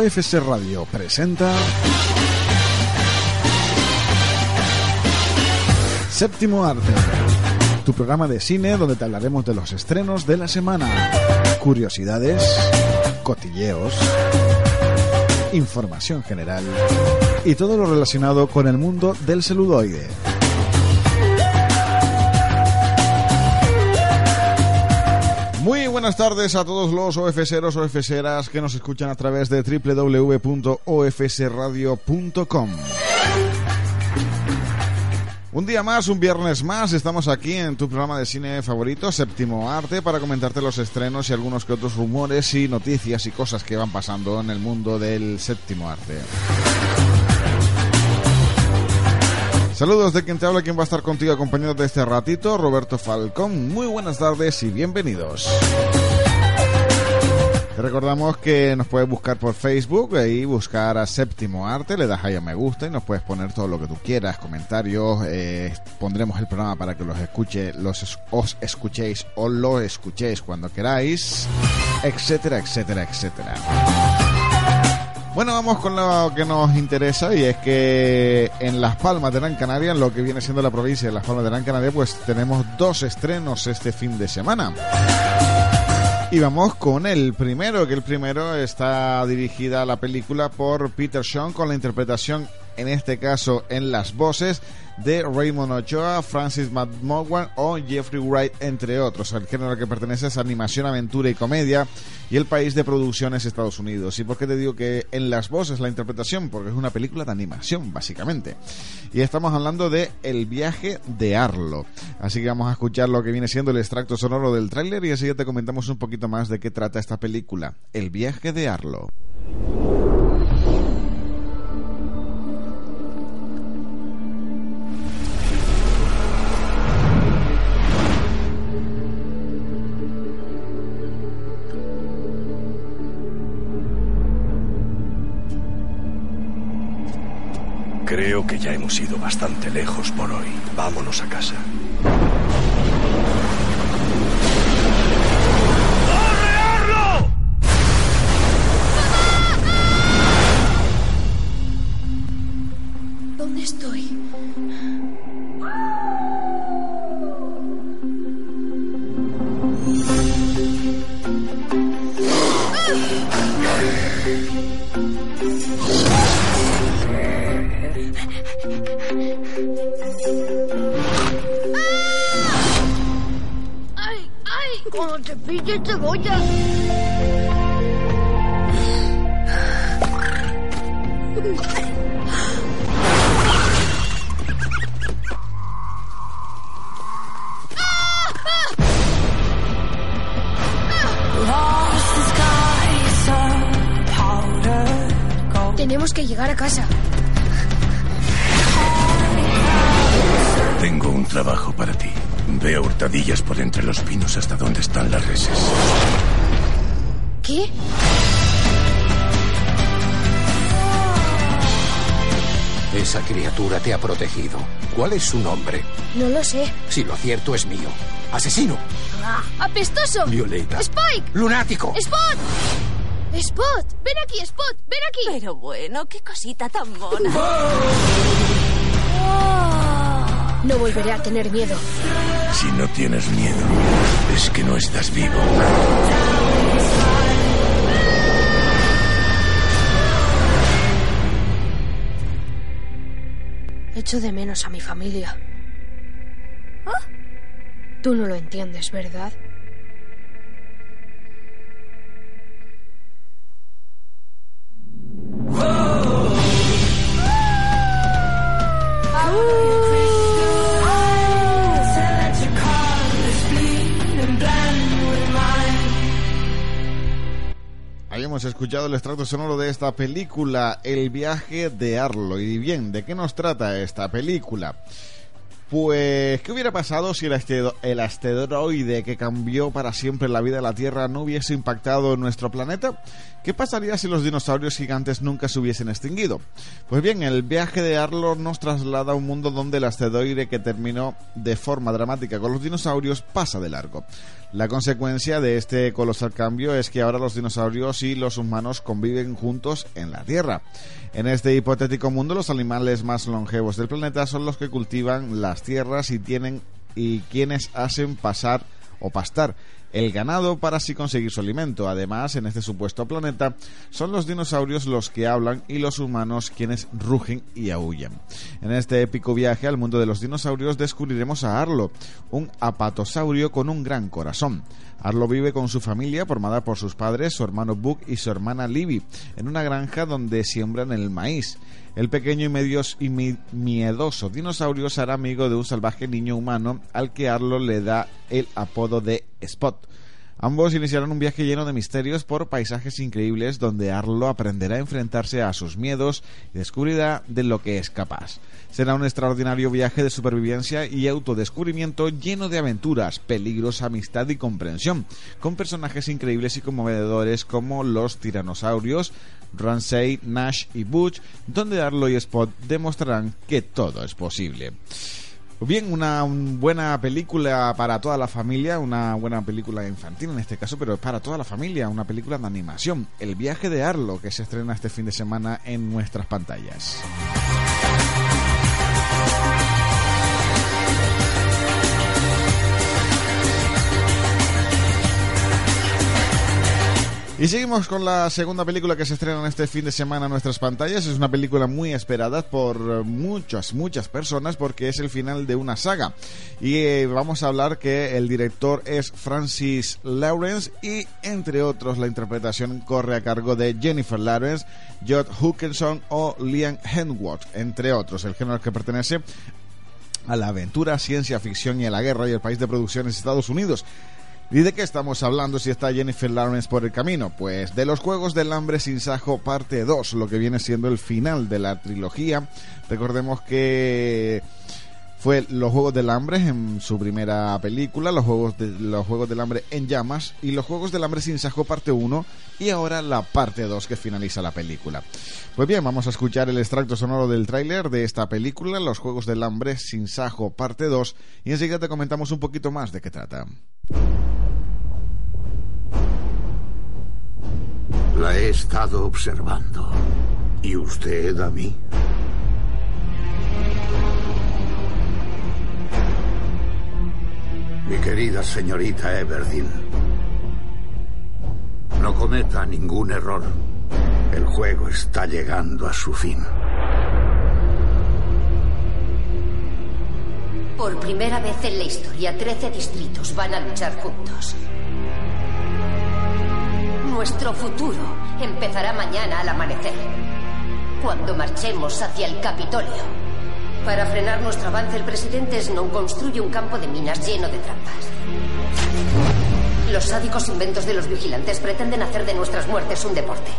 OFS Radio presenta Séptimo Arte, tu programa de cine donde te hablaremos de los estrenos de la semana, curiosidades, cotilleos, información general y todo lo relacionado con el mundo del celuloide. Buenas tardes a todos los OFSeros, OFSeras que nos escuchan a través de www.ofsradio.com. Un día más, un viernes más, estamos aquí en tu programa de cine favorito, Séptimo Arte, para comentarte los estrenos y algunos que otros rumores y noticias y cosas que van pasando en el mundo del séptimo arte. Saludos de quien te habla, quien va a estar contigo acompañado de este ratito, Roberto Falcón. Muy buenas tardes y bienvenidos. Te recordamos que nos puedes buscar por Facebook y buscar a Séptimo Arte, le das ahí a me gusta y nos puedes poner todo lo que tú quieras, comentarios, eh, pondremos el programa para que los escuche, los os escuchéis o lo escuchéis cuando queráis, etcétera, etcétera, etcétera. Bueno, vamos con lo que nos interesa y es que en Las Palmas de Gran Canaria, en lo que viene siendo la provincia de Las Palmas de Gran Canaria, pues tenemos dos estrenos este fin de semana. Y vamos con el primero, que el primero está dirigida a la película por Peter Sean con la interpretación, en este caso en las voces, de Raymond Ochoa, Francis McMorgan o Jeffrey Wright, entre otros. El género al que pertenece es animación, aventura y comedia y el país de producción es Estados Unidos. ¿Y por qué te digo que en las voces la interpretación? Porque es una película de animación, básicamente. Y estamos hablando de El viaje de Arlo. Así que vamos a escuchar lo que viene siendo el extracto sonoro del tráiler y así ya te comentamos un poquito más de qué trata esta película. El viaje de Arlo. Creo que ya hemos ido bastante lejos por hoy. Vámonos a casa. Cuando te pille te voy a... Tenemos que llegar a casa. Tengo un trabajo para ti. Ve a hurtadillas por entre los pinos hasta donde están las reses. ¿Qué? Esa criatura te ha protegido. ¿Cuál es su nombre? No lo sé. Si lo cierto es mío. ¡Asesino! ¡Apestoso! Violeta. ¡Spike! ¡Lunático! ¡Spot! ¡Spot! ¡Ven aquí, Spot! ¡Ven aquí! Pero bueno, qué cosita tan mona. No volveré a tener miedo. Si no tienes miedo, es que no estás vivo. Echo de menos a mi familia. Ah. Tú no lo entiendes, ¿verdad? Hemos escuchado el extracto sonoro de esta película, El viaje de Arlo. Y bien, ¿de qué nos trata esta película? Pues, ¿qué hubiera pasado si el, asteroide que cambió para siempre la vida de la Tierra no hubiese impactado en nuestro planeta? ¿Qué pasaría si los dinosaurios gigantes nunca se hubiesen extinguido? Pues bien, el viaje de Arlo nos traslada a un mundo donde el asteroide que terminó de forma dramática con los dinosaurios pasa de largo. La consecuencia de este colosal cambio es que ahora los dinosaurios y los humanos conviven juntos en la Tierra. En este hipotético mundo, los animales más longevos del planeta son los que cultivan las tierras y tienen y quienes hacen pasar o pastar el ganado para así conseguir su alimento. Además, en este supuesto planeta, son los dinosaurios los que hablan y los humanos quienes rugen y aullan. En este épico viaje al mundo de los dinosaurios descubriremos a Arlo, un apatosaurio con un gran corazón. Arlo vive con su familia, formada por sus padres, su hermano Buck y su hermana Libby, en una granja donde siembran el maíz. El pequeño y, medios y miedoso dinosaurio será amigo de un salvaje niño humano al que Arlo le da el apodo de Spot. Ambos iniciaron un viaje lleno de misterios por paisajes increíbles donde Arlo aprenderá a enfrentarse a sus miedos y descubrirá de lo que es capaz. Será un extraordinario viaje de supervivencia y autodescubrimiento lleno de aventuras, peligros, amistad y comprensión, con personajes increíbles y conmovedores como los tiranosaurios, Ramsey, Nash y Butch, donde Arlo y Spot demostrarán que todo es posible. Bien, una buena película para toda la familia, una buena película infantil en este caso, pero para toda la familia, una película de animación, El viaje de Arlo, que se estrena este fin de semana en nuestras pantallas. Y seguimos con la segunda película que se estrena en este fin de semana en nuestras pantallas. Es una película muy esperada por muchas, muchas personas porque es el final de una saga. Y eh, vamos a hablar que el director es Francis Lawrence y entre otros la interpretación corre a cargo de Jennifer Lawrence, Judd Hookinson o Liam Hemsworth, entre otros. El género que pertenece a la aventura, ciencia ficción y la guerra y el país de producción es Estados Unidos. ¿Y de qué estamos hablando si está Jennifer Lawrence por el camino? Pues de los Juegos del Hambre sin Sajo parte 2, lo que viene siendo el final de la trilogía. Recordemos que fue Los Juegos del Hambre en su primera película, Los Juegos, de, los Juegos del Hambre en llamas y Los Juegos del Hambre sin Sajo parte 1 y ahora la parte 2 que finaliza la película. Pues bien, vamos a escuchar el extracto sonoro del tráiler de esta película, Los Juegos del Hambre sin Sajo parte 2 y enseguida te comentamos un poquito más de qué trata. La he estado observando. ¿Y usted a mí? Mi querida señorita Everdeen, no cometa ningún error. El juego está llegando a su fin. Por primera vez en la historia, 13 distritos van a luchar juntos. Nuestro futuro empezará mañana al amanecer, cuando marchemos hacia el Capitolio. Para frenar nuestro avance, el presidente Snow construye un campo de minas lleno de trampas. Los sádicos inventos de los vigilantes pretenden hacer de nuestras muertes un deporte.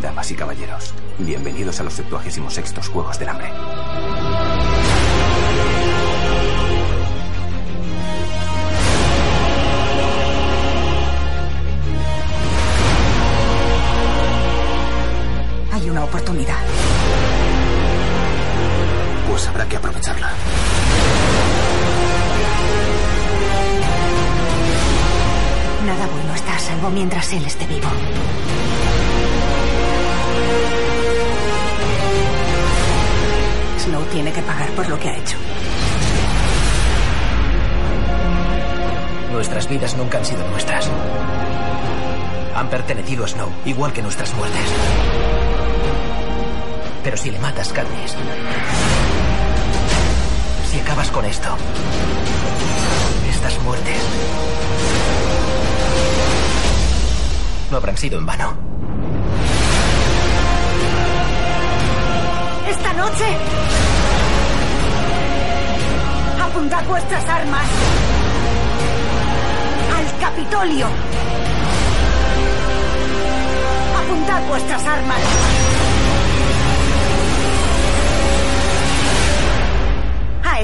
Damas y caballeros, bienvenidos a los 76 Juegos del Hambre. Han sido nuestras. Han pertenecido a Snow, igual que nuestras muertes. Pero si le matas, Katniss, si acabas con esto, estas muertes no habrán sido en vano. Esta noche, apuntad vuestras armas Capitolio. Apuntad vuestras armas.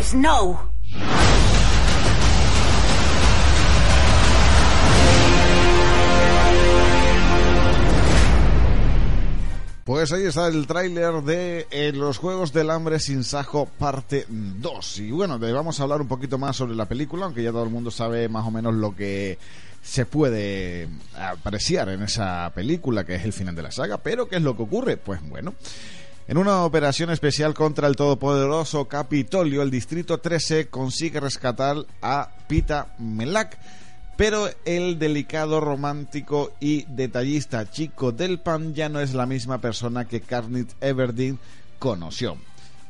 Snow. Pues ahí está el tráiler de eh, los Juegos del Hambre sin Sajo parte 2. Y bueno, vamos a hablar un poquito más sobre la película, aunque ya todo el mundo sabe más o menos lo que se puede apreciar en esa película, que es el final de la saga. Pero ¿qué es lo que ocurre? Pues bueno. En una operación especial contra el todopoderoso Capitolio, el Distrito 13 consigue rescatar a Pita Melak pero el delicado, romántico y detallista chico del pan ya no es la misma persona que Carnit Everdeen conoció.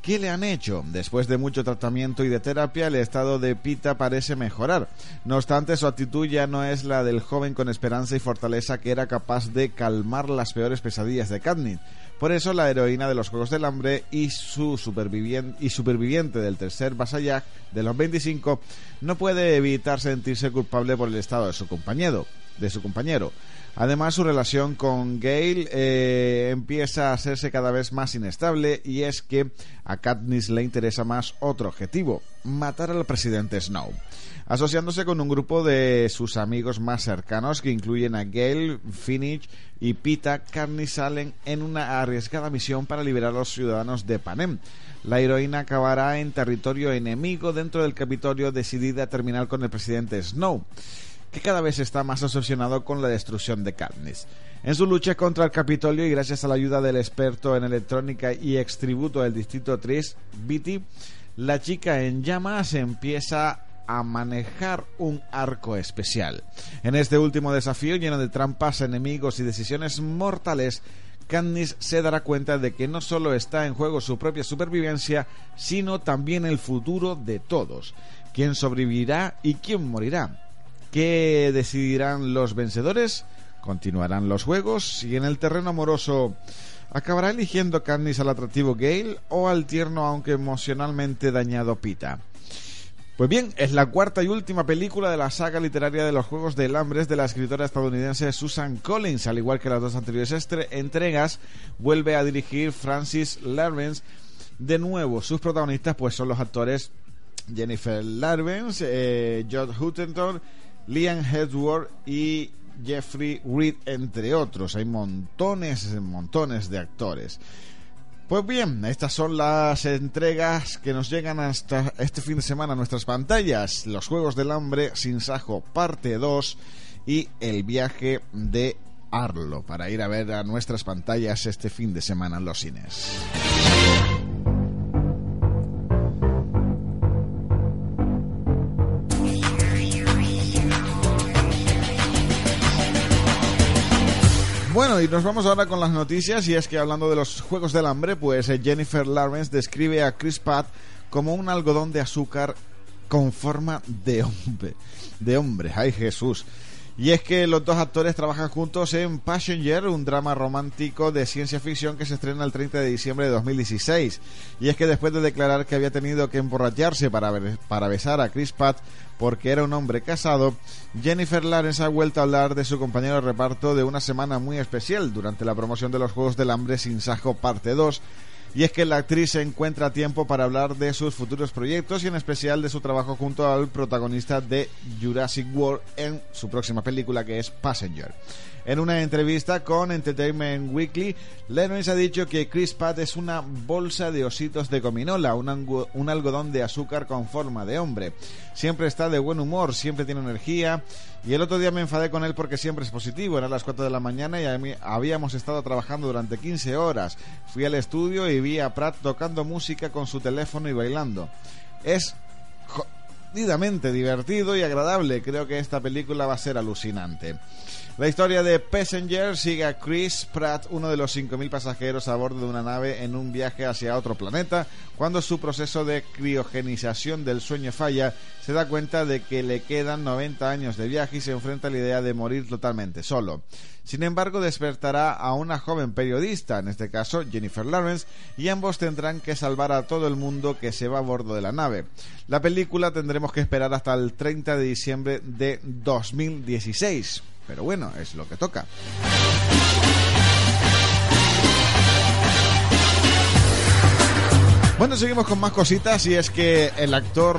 ¿Qué le han hecho? Después de mucho tratamiento y de terapia, el estado de Pita parece mejorar. No obstante, su actitud ya no es la del joven con esperanza y fortaleza que era capaz de calmar las peores pesadillas de Katniss. Por eso, la heroína de los Juegos del Hambre y su superviviente, y superviviente del tercer vasallaje de los 25 no puede evitar sentirse culpable por el estado de su compañero. De su compañero. Además, su relación con Gale eh, empieza a hacerse cada vez más inestable y es que a Katniss le interesa más otro objetivo, matar al presidente Snow. Asociándose con un grupo de sus amigos más cercanos que incluyen a Gale, Finnick y Pita, Katniss salen en una arriesgada misión para liberar a los ciudadanos de Panem. La heroína acabará en territorio enemigo dentro del Capitolio decidida a terminar con el presidente Snow que cada vez está más obsesionado con la destrucción de Katniss. En su lucha contra el Capitolio y gracias a la ayuda del experto en electrónica y extributo del Distrito 3, Bitty, la chica en llamas empieza a manejar un arco especial. En este último desafío lleno de trampas, enemigos y decisiones mortales, Katniss se dará cuenta de que no solo está en juego su propia supervivencia, sino también el futuro de todos. ¿Quién sobrevivirá y quién morirá? ¿Qué decidirán los vencedores? ¿Continuarán los juegos? Y en el terreno amoroso, ¿acabará eligiendo Candice al atractivo Gale o al tierno aunque emocionalmente dañado Pita? Pues bien, es la cuarta y última película de la saga literaria de los Juegos del Hambre de la escritora estadounidense Susan Collins. Al igual que las dos anteriores entregas, vuelve a dirigir Francis Lawrence. De nuevo, sus protagonistas pues son los actores Jennifer Lawrence, eh, Judd Huttenton Liam Hedworth y Jeffrey Reed, entre otros. Hay montones, montones de actores. Pues bien, estas son las entregas que nos llegan hasta este fin de semana a nuestras pantallas. Los Juegos del Hambre sin Sajo, parte 2 y el viaje de Arlo para ir a ver a nuestras pantallas este fin de semana en los cines. Bueno, y nos vamos ahora con las noticias y es que hablando de los Juegos del Hambre, pues eh, Jennifer Lawrence describe a Chris Pratt como un algodón de azúcar con forma de hombre. De hombre, ay Jesús. Y es que los dos actores trabajan juntos en Passenger, un drama romántico de ciencia ficción que se estrena el 30 de diciembre de 2016. Y es que después de declarar que había tenido que emborracharse para, para besar a Chris Pratt porque era un hombre casado, Jennifer Lawrence ha vuelto a hablar de su compañero de reparto de una semana muy especial durante la promoción de los Juegos del Hambre sin Sajo parte 2 y es que la actriz se encuentra tiempo para hablar de sus futuros proyectos y en especial de su trabajo junto al protagonista de Jurassic World en su próxima película que es Passenger. En una entrevista con Entertainment Weekly, Lennox ha dicho que Chris Pratt es una bolsa de ositos de gominola, un, un, algodón de azúcar con forma de hombre. Siempre está de buen humor, siempre tiene energía. Y el otro día me enfadé con él porque siempre es positivo. Eran las 4 de la mañana y habíamos estado trabajando durante 15 horas. Fui al estudio y vi a Pratt tocando música con su teléfono y bailando. Es jodidamente divertido y agradable. Creo que esta película va a ser alucinante. La historia de Passenger sigue a Chris Pratt, uno de los 5.000 pasajeros a bordo de una nave en un viaje hacia otro planeta. Cuando su proceso de criogenización del sueño falla, se da cuenta de que le quedan 90 años de viaje y se enfrenta a la idea de morir totalmente solo. Sin embargo, despertará a una joven periodista, en este caso Jennifer Lawrence, y ambos tendrán que salvar a todo el mundo que se va a bordo de la nave. La película tendremos que esperar hasta el 30 de diciembre de 2016. Pero bueno, es lo que toca. Bueno, seguimos con más cositas y es que el actor,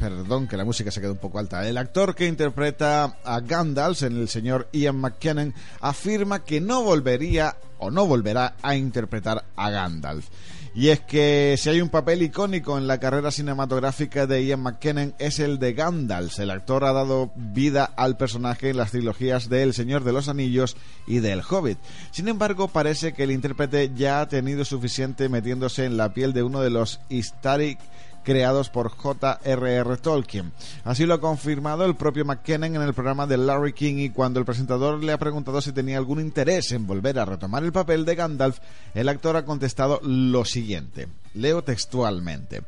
perdón que la música se quedó un poco alta, el actor que interpreta a Gandalf en el señor Ian McKellen afirma que no volvería o no volverá a interpretar a Gandalf. Y es que si hay un papel icónico en la carrera cinematográfica de Ian McKellen es el de Gandalf. El actor ha dado vida al personaje en las trilogías de El Señor de los Anillos y de El Hobbit. Sin embargo, parece que el intérprete ya ha tenido suficiente metiéndose en la piel de uno de los Istaric creados por J.R.R. Tolkien. Así lo ha confirmado el propio McKinnon en el programa de Larry King y cuando el presentador le ha preguntado si tenía algún interés en volver a retomar el papel de Gandalf, el actor ha contestado lo siguiente. Leo textualmente.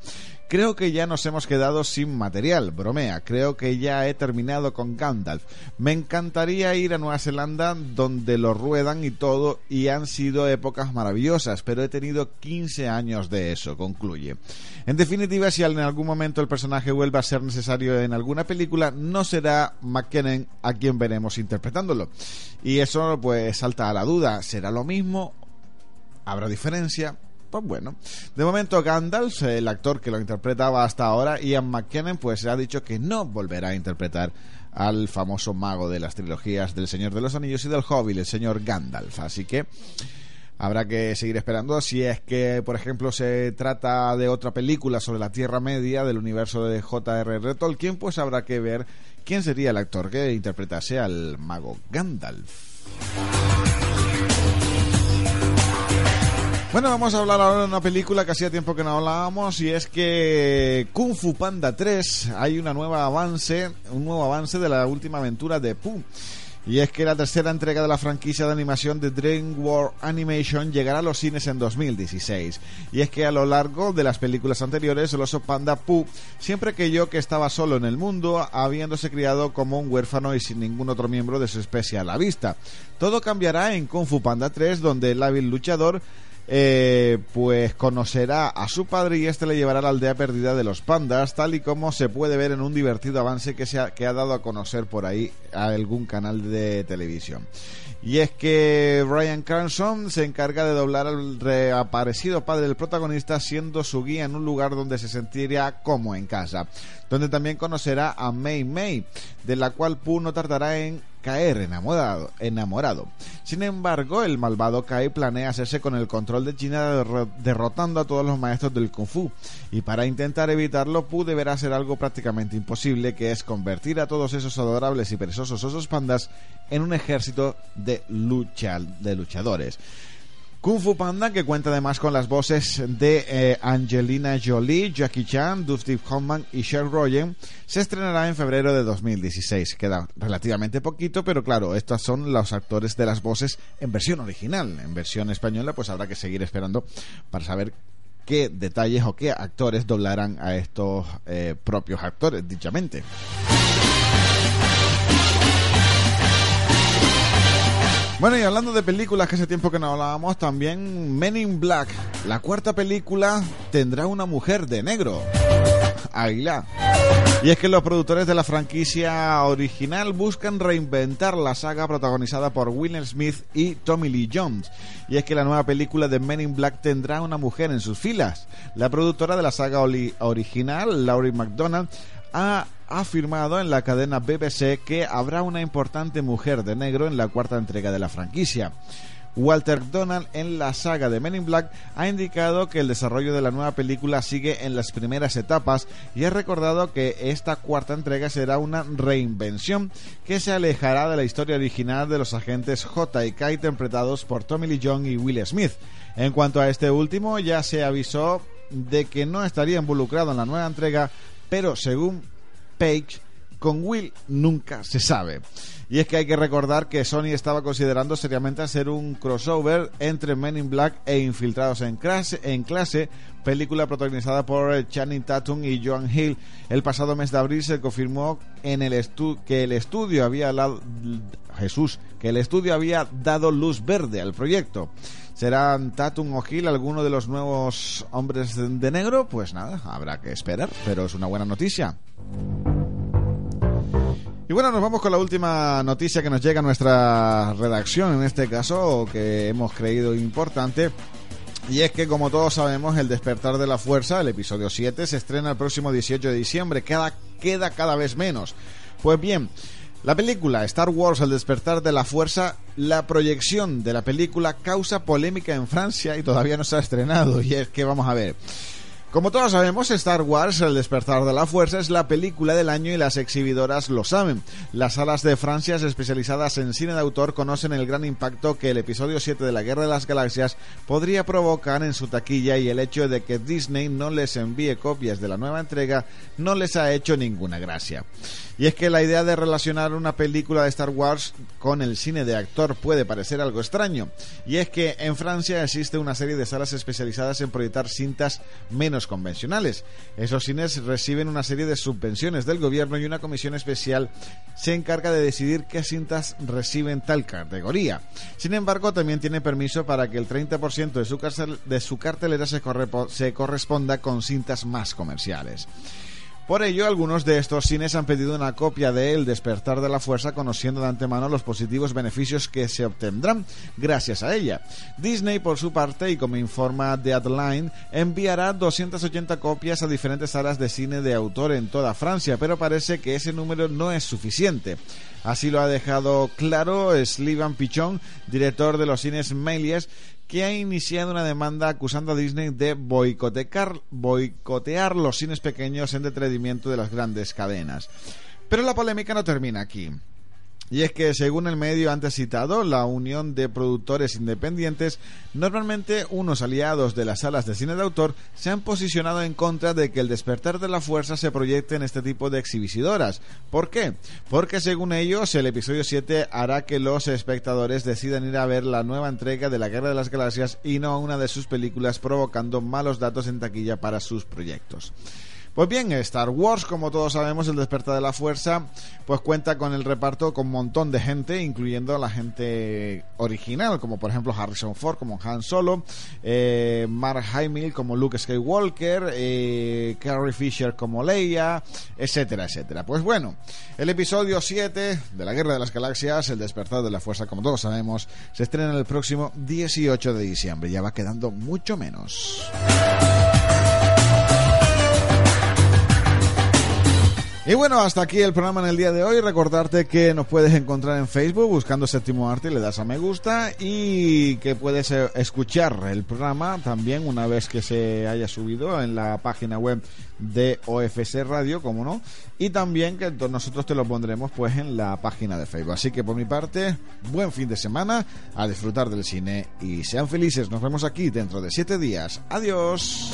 Creo que ya nos hemos quedado sin material, bromea. Creo que ya he terminado con Gandalf. Me encantaría ir a Nueva Zelanda donde lo ruedan y todo y han sido épocas maravillosas, pero he tenido 15 años de eso, concluye. En definitiva, si en algún momento el personaje vuelve a ser necesario en alguna película, no será McKinnon a quien veremos interpretándolo. Y eso pues salta a la duda, ¿será lo mismo? ¿Habrá diferencia? Pues bueno. De momento Gandalf, el actor que lo interpretaba hasta ahora, Ian McKellen, pues ha dicho que no volverá a interpretar al famoso mago de las trilogías del Señor de los Anillos y del Hobbit, el señor Gandalf. Así que habrá que seguir esperando. Si es que, por ejemplo, se trata de otra película sobre la Tierra Media del universo de J.R.R. Tolkien, pues habrá que ver quién sería el actor que interpretase al mago Gandalf. Bueno, vamos a hablar ahora de una película que hacía tiempo que no hablábamos y es que Kung Fu Panda 3 hay una nueva avance, un nuevo avance de la última aventura de Pooh. Y es que la tercera entrega de la franquicia de animación de DreamWorks Animation llegará a los cines en 2016. Y es que a lo largo de las películas anteriores, el oso panda Pooh siempre creyó que estaba solo en el mundo, habiéndose criado como un huérfano y sin ningún otro miembro de su especie a la vista. Todo cambiará en Kung Fu Panda 3, donde el hábil luchador eh, pues conocerá a su padre y este le llevará a la aldea perdida de los pandas, tal y como se puede ver en un divertido avance que, se ha, que ha dado a conocer por ahí a algún canal de televisión. Y es que Brian Cranston se encarga de doblar al reaparecido padre del protagonista, siendo su guía en un lugar donde se sentiría como en casa, donde también conocerá a May May, de la cual Pooh no tardará en caer enamorado, enamorado. Sin embargo, el malvado Kai planea hacerse con el control de China derrotando a todos los maestros del Kung Fu. Y para intentar evitarlo, Pu deberá hacer algo prácticamente imposible, que es convertir a todos esos adorables y perezosos osos pandas en un ejército de, lucha, de luchadores. Kung Fu Panda, que cuenta además con las voces de eh, Angelina Jolie, Jackie Chan, Dusty Hoffman y Cher Rogen, se estrenará en febrero de 2016. Queda relativamente poquito, pero claro, estos son los actores de las voces en versión original. En versión española, pues habrá que seguir esperando para saber qué detalles o qué actores doblarán a estos eh, propios actores, dichamente. Bueno, y hablando de películas que hace tiempo que no hablábamos, también Men in Black, la cuarta película, tendrá una mujer de negro. Aguilar. Y es que los productores de la franquicia original buscan reinventar la saga protagonizada por Will Smith y Tommy Lee Jones. Y es que la nueva película de Men in Black tendrá una mujer en sus filas. La productora de la saga original, Laurie McDonald, ha afirmado en la cadena BBC que habrá una importante mujer de negro en la cuarta entrega de la franquicia. Walter Donald en la saga de Men in Black ha indicado que el desarrollo de la nueva película sigue en las primeras etapas y ha recordado que esta cuarta entrega será una reinvención que se alejará de la historia original de los agentes J y K interpretados por Tommy Lee Jones y Will Smith. En cuanto a este último, ya se avisó de que no estaría involucrado en la nueva entrega, pero según Page, con Will nunca se sabe. Y es que hay que recordar que Sony estaba considerando seriamente hacer un crossover entre Men in Black e Infiltrados en clase, en clase película protagonizada por Channing Tatum y Joan Hill. El pasado mes de abril se confirmó en el que el estudio había Jesús, que el estudio había dado luz verde al proyecto. ¿Serán Tatum o Hill alguno de los nuevos hombres de negro? Pues nada, habrá que esperar, pero es una buena noticia. Y bueno, nos vamos con la última noticia que nos llega a nuestra redacción, en este caso, que hemos creído importante. Y es que, como todos sabemos, El despertar de la fuerza, el episodio 7, se estrena el próximo 18 de diciembre. Queda, cada vez menos. Pues bien, La película Star Wars El despertar de la fuerza, la proyección de la película causa polémica en Francia y todavía no se ha estrenado. Y es que vamos a ver. Como todos sabemos, Star Wars, El despertar de la fuerza, es la película del año y las exhibidoras lo saben. Las salas de Francia especializadas en cine de autor conocen el gran impacto que el episodio 7 de la Guerra de las Galaxias podría provocar en su taquilla y el hecho de que Disney no les envíe copias de la nueva entrega no les ha hecho ninguna gracia. Y es que la idea de relacionar una película de Star Wars con el cine de actor puede parecer algo extraño. Y es que en Francia existe una serie de salas especializadas en proyectar cintas menos convencionales. Esos cines reciben una serie de subvenciones del gobierno y una comisión especial se encarga de decidir qué cintas reciben tal categoría. Sin embargo, también tiene permiso para que el 30% de su, cartelera se corresponda con cintas más comerciales. Por ello, algunos de estos cines han pedido una copia de El despertar de la fuerza conociendo de antemano los positivos beneficios que se obtendrán gracias a ella. Disney, por su parte, y como informa Deadline, enviará 280 copias a diferentes salas de cine de autor en toda Francia, pero parece que ese número no es suficiente. Así lo ha dejado claro Slivan Pichon, director de los cines Méliès, que ha iniciado una demanda acusando a Disney de boicotear, boicotear los cines pequeños en detrimento de las grandes cadenas. Pero la polémica no termina aquí. Y es que, según el medio antes citado, la Unión de Productores Independientes, normalmente unos aliados de las salas de cine de autor, se han posicionado en contra de que el despertar de la fuerza se proyecte en este tipo de exhibicidoras. ¿Por qué? Porque, según ellos, el episodio 7 hará que los espectadores decidan ir a ver la nueva entrega de la Guerra de las Galaxias y no una de sus películas, provocando malos datos en taquilla para sus proyectos. Pues bien, Star Wars, como todos sabemos, el despertar de la fuerza, pues cuenta con el reparto con un montón de gente, incluyendo a la gente original, como por ejemplo Harrison Ford como Han Solo, eh, Mark Hamill como Luke Skywalker, eh, Carrie Fisher como Leia, etcétera, etcétera. Pues bueno, el episodio 7 de la Guerra de las Galaxias, el despertar de la fuerza, como todos sabemos, se estrena el próximo 18 de diciembre. Ya va quedando mucho menos. Y bueno, hasta aquí el programa en el día de hoy. Recordarte que nos puedes encontrar en Facebook buscando Séptimo Arte, le das a me gusta y que puedes eh, escuchar el programa también una vez que se haya subido en la página web de OFC Radio, como no, y también que nosotros te lo pondremos pues en la página de Facebook. Así que por mi parte, buen fin de semana, a disfrutar del cine y sean felices. Nos vemos aquí dentro de siete días. Adiós.